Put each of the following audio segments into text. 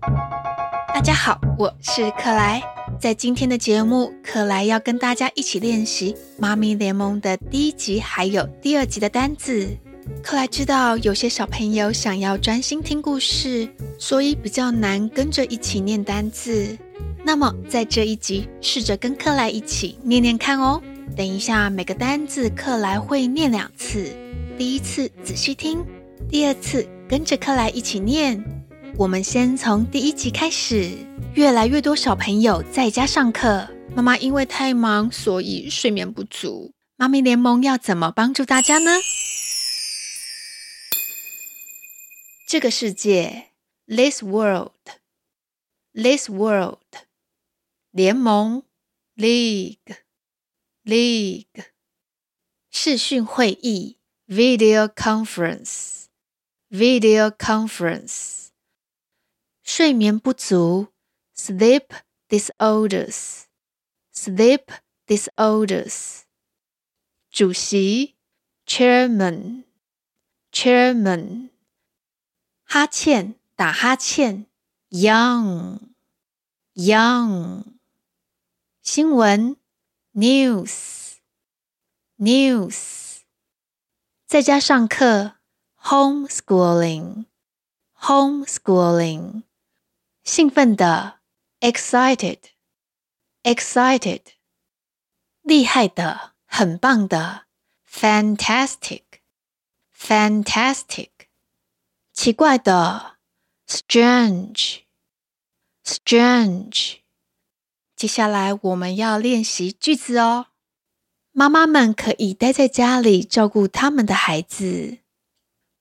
大家好，我是克莱。在今天的节目，克莱要跟大家一起练习《妈咪联盟》的第一集还有第二集的单字。克莱知道有些小朋友想要专心听故事，所以比较难跟着一起念单字。那么在这一集，试着跟克莱一起念念看哦。等一下，每个单字克莱会念两次，第一次仔细听，第二次跟着克莱一起念。我们先从第一集开始。越来越多小朋友在家上课，妈妈因为太忙，所以睡眠不足。妈咪联盟要怎么帮助大家呢？这个世界，this world，this world，联盟，league，league，视讯会议，video conference，video conference。睡眠不足，sleep disorders，sleep disorders。主席，chairman，chairman。哈欠，打哈欠，young，young。新闻，news，news。在家上课，homeschooling，homeschooling。兴奋的，excited，excited，厉害的，很棒的，fantastic，fantastic，奇怪的，strange，strange。接下来我们要练习句子哦。妈妈们可以待在家里照顾他们的孩子。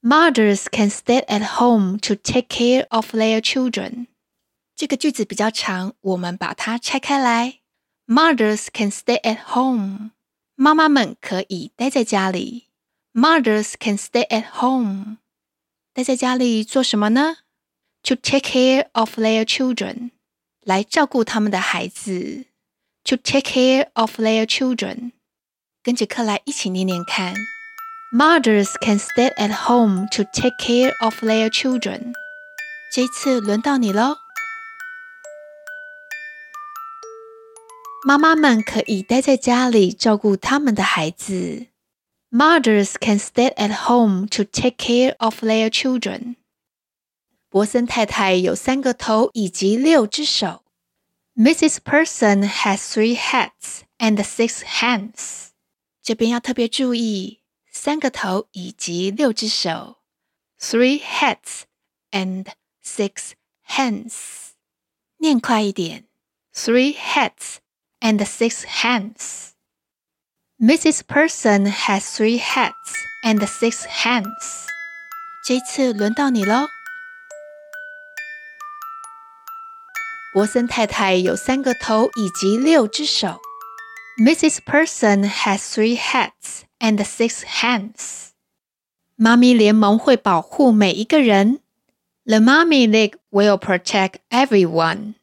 Mothers can stay at home to take care of their children. 这个句子比较长，我们把它拆开来。Mothers can stay at home。妈妈们可以待在家里。Mothers can stay at home。待在家里做什么呢？To take care of their children。来照顾他们的孩子。To take care of their children。跟着克莱一起念念看。Mothers can stay at home to take care of their children。这次轮到你喽。妈妈们可以待在家里照顾他们的孩子。Mothers can stay at home to take care of their children。博森太太有三个头以及六只手。Mrs. Person has three heads and six hands。这边要特别注意三个头以及六只手。Three heads and six hands。念快一点。Three heads。 and six hands. Mrs. Person has three heads and six hands. 这一次轮到你喽。博森太太有三个头以及六只手。Mrs. Person has three heads and six hands. 妈咪联盟会保护每一个人。The Mommy League will protect everyone.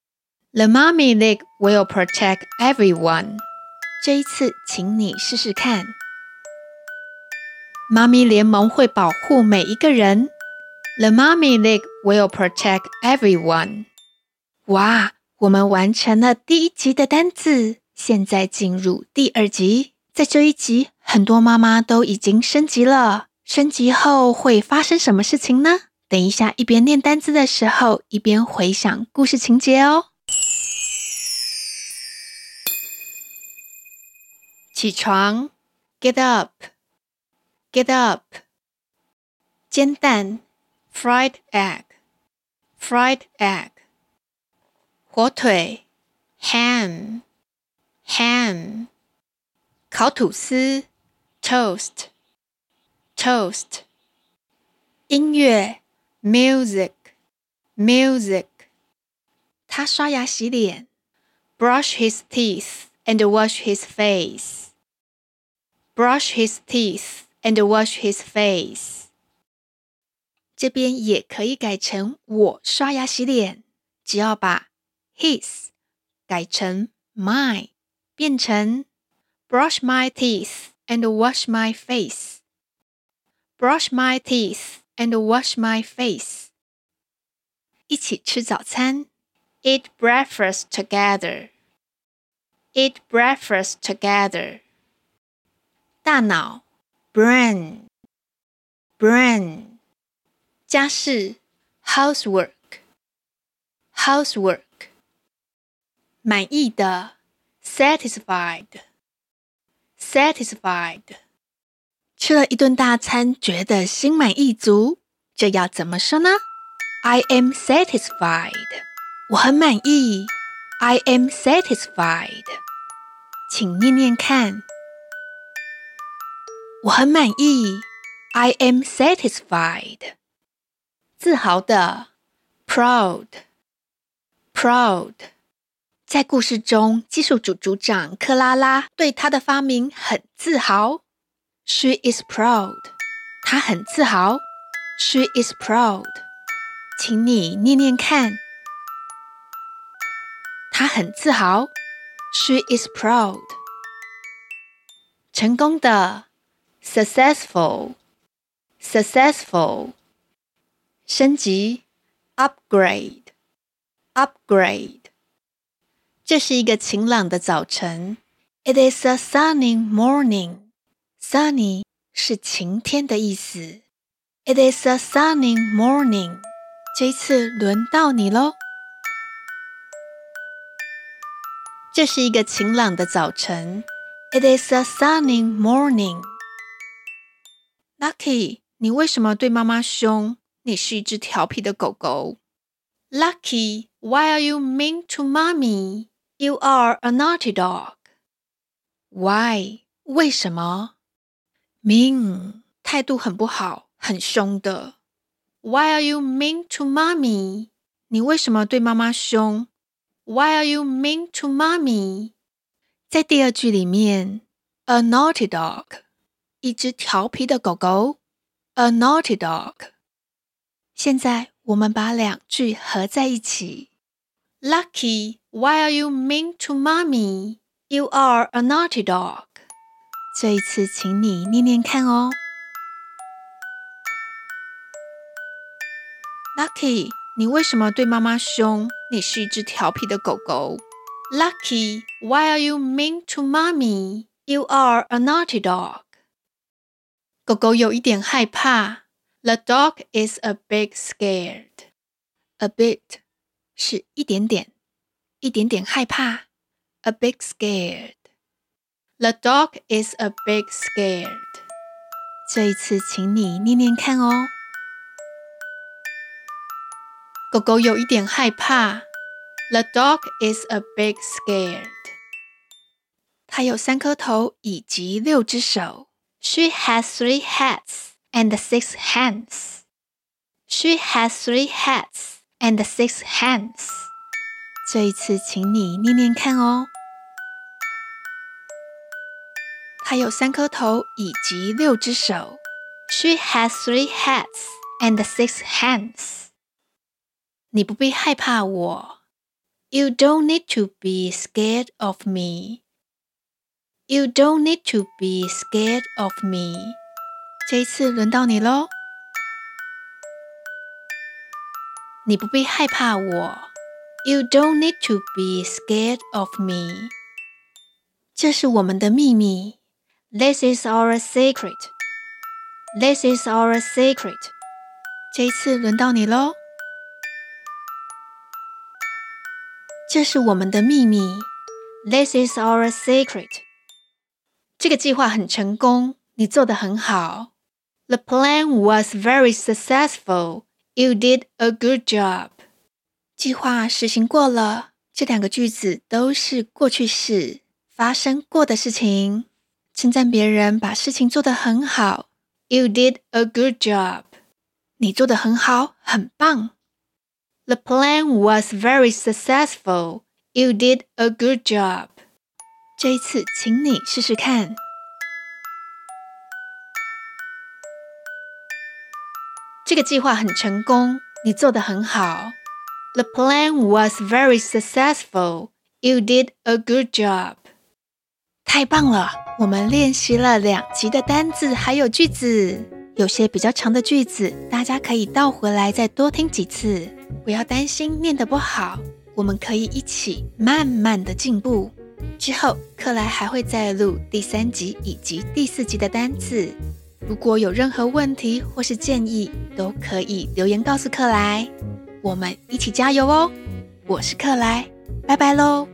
The Mommy League will protect everyone. 这一次，请你试试看。妈咪联盟会保护每一个人。The Mommy League will protect everyone. 哇，我们完成了第一集的单字，现在进入第二集。在这一集，很多妈妈都已经升级了。升级后会发生什么事情呢？等一下，一边念单字的时候，一边回想故事情节哦。起床，get up，get up。煎蛋，fried egg，fried egg。火腿，ham，ham。烤吐司，toast，toast。音乐，music，music。他刷牙洗脸，brush his teeth and wash his face。 Brush his teeth and wash his face。这边也可以改成我刷牙洗脸，只要把 his 改成 my，变成 brush my teeth and wash my face。Brush my teeth and wash my face。 一起吃早餐，eat breakfast together，eat breakfast together。 大脑，brain，brain。家事，housework，housework。满意的，satisfied，satisfied。吃了一顿大餐，觉得心满意足，这要怎么说呢？I am satisfied。我很满意。I am satisfied。请念念看。我很满意。I am satisfied。自豪的，proud。proud。在故事中，技术组组长克拉拉对她的发明很自豪。She is proud。她很自豪。She is proud。请你念念看，她很自豪。She is proud。成功的 ，successful，successful。升级，upgrade，upgrade。这是一个晴朗的早晨。It is a sunny morning。Sunny 是晴天的意思。It is a sunny morning。这一次轮到你喽！这是一个晴朗的早晨。It is a sunny morning. Lucky，你为什么对妈妈凶？你是一只调皮的狗狗。Lucky，why are you mean to mommy? You are a naughty dog. Why？为什么？Mean，态度很不好，很凶的。Why are you mean to mommy? 你为什么对妈妈凶？Why are you mean to mommy? 在第二句里面，a naughty dog， 一只调皮的狗狗，a naughty dog。现在我们把两句合在一起，Lucky, why are you mean to mommy? You are a naughty dog。这一次，请你念念看哦。Lucky，你为什么对妈妈凶？你是一只调皮的狗狗。Lucky，why are you mean to mommy? You are a naughty dog。 狗狗有一点害怕。The dog is a bit scared。A bit 是一点点，一点点害怕。A bit scared。The dog is a bit scared。这一次，请你念念看哦。狗狗有一点害怕。The dog is a bit scared。它有三颗头以及六只手。She has three heads and six hands. She has three heads and six hands. 这一次，请你念念看哦。它有三颗头以及六只手。She has three heads and six hands. 你不必害怕我。You don't need to be scared of me. You don't need to be scared of me. 这一次轮到你喽。你不必害怕我。You don't need to be scared of me. 这是我们的秘密。This is our secret. This is our secret. 这一次轮到你喽。这是我们的秘密。This is our secret。 这个计划很成功，你做得很好。The plan was very successful. You did a good job。计划实行过了。这两个句子都是过去式，发生过的事情。称赞别人把事情做得很好。You did a good job。你做得很好，很棒。The plan was very successful. You did a good job. 这一次，请你试试看。这个计划很成功，你做得很好。The plan was very successful. You did a good job. 太棒了！我们练习了两集的单字还有句子。有些比较长的句子，大家可以倒回来再多听几次，不要担心念得不好，我们可以一起慢慢的进步。之后，克莱还会再录第三集以及第四集的单词。如果有任何问题或是建议，都可以留言告诉克莱，我们一起加油哦！我是克莱，拜拜喽。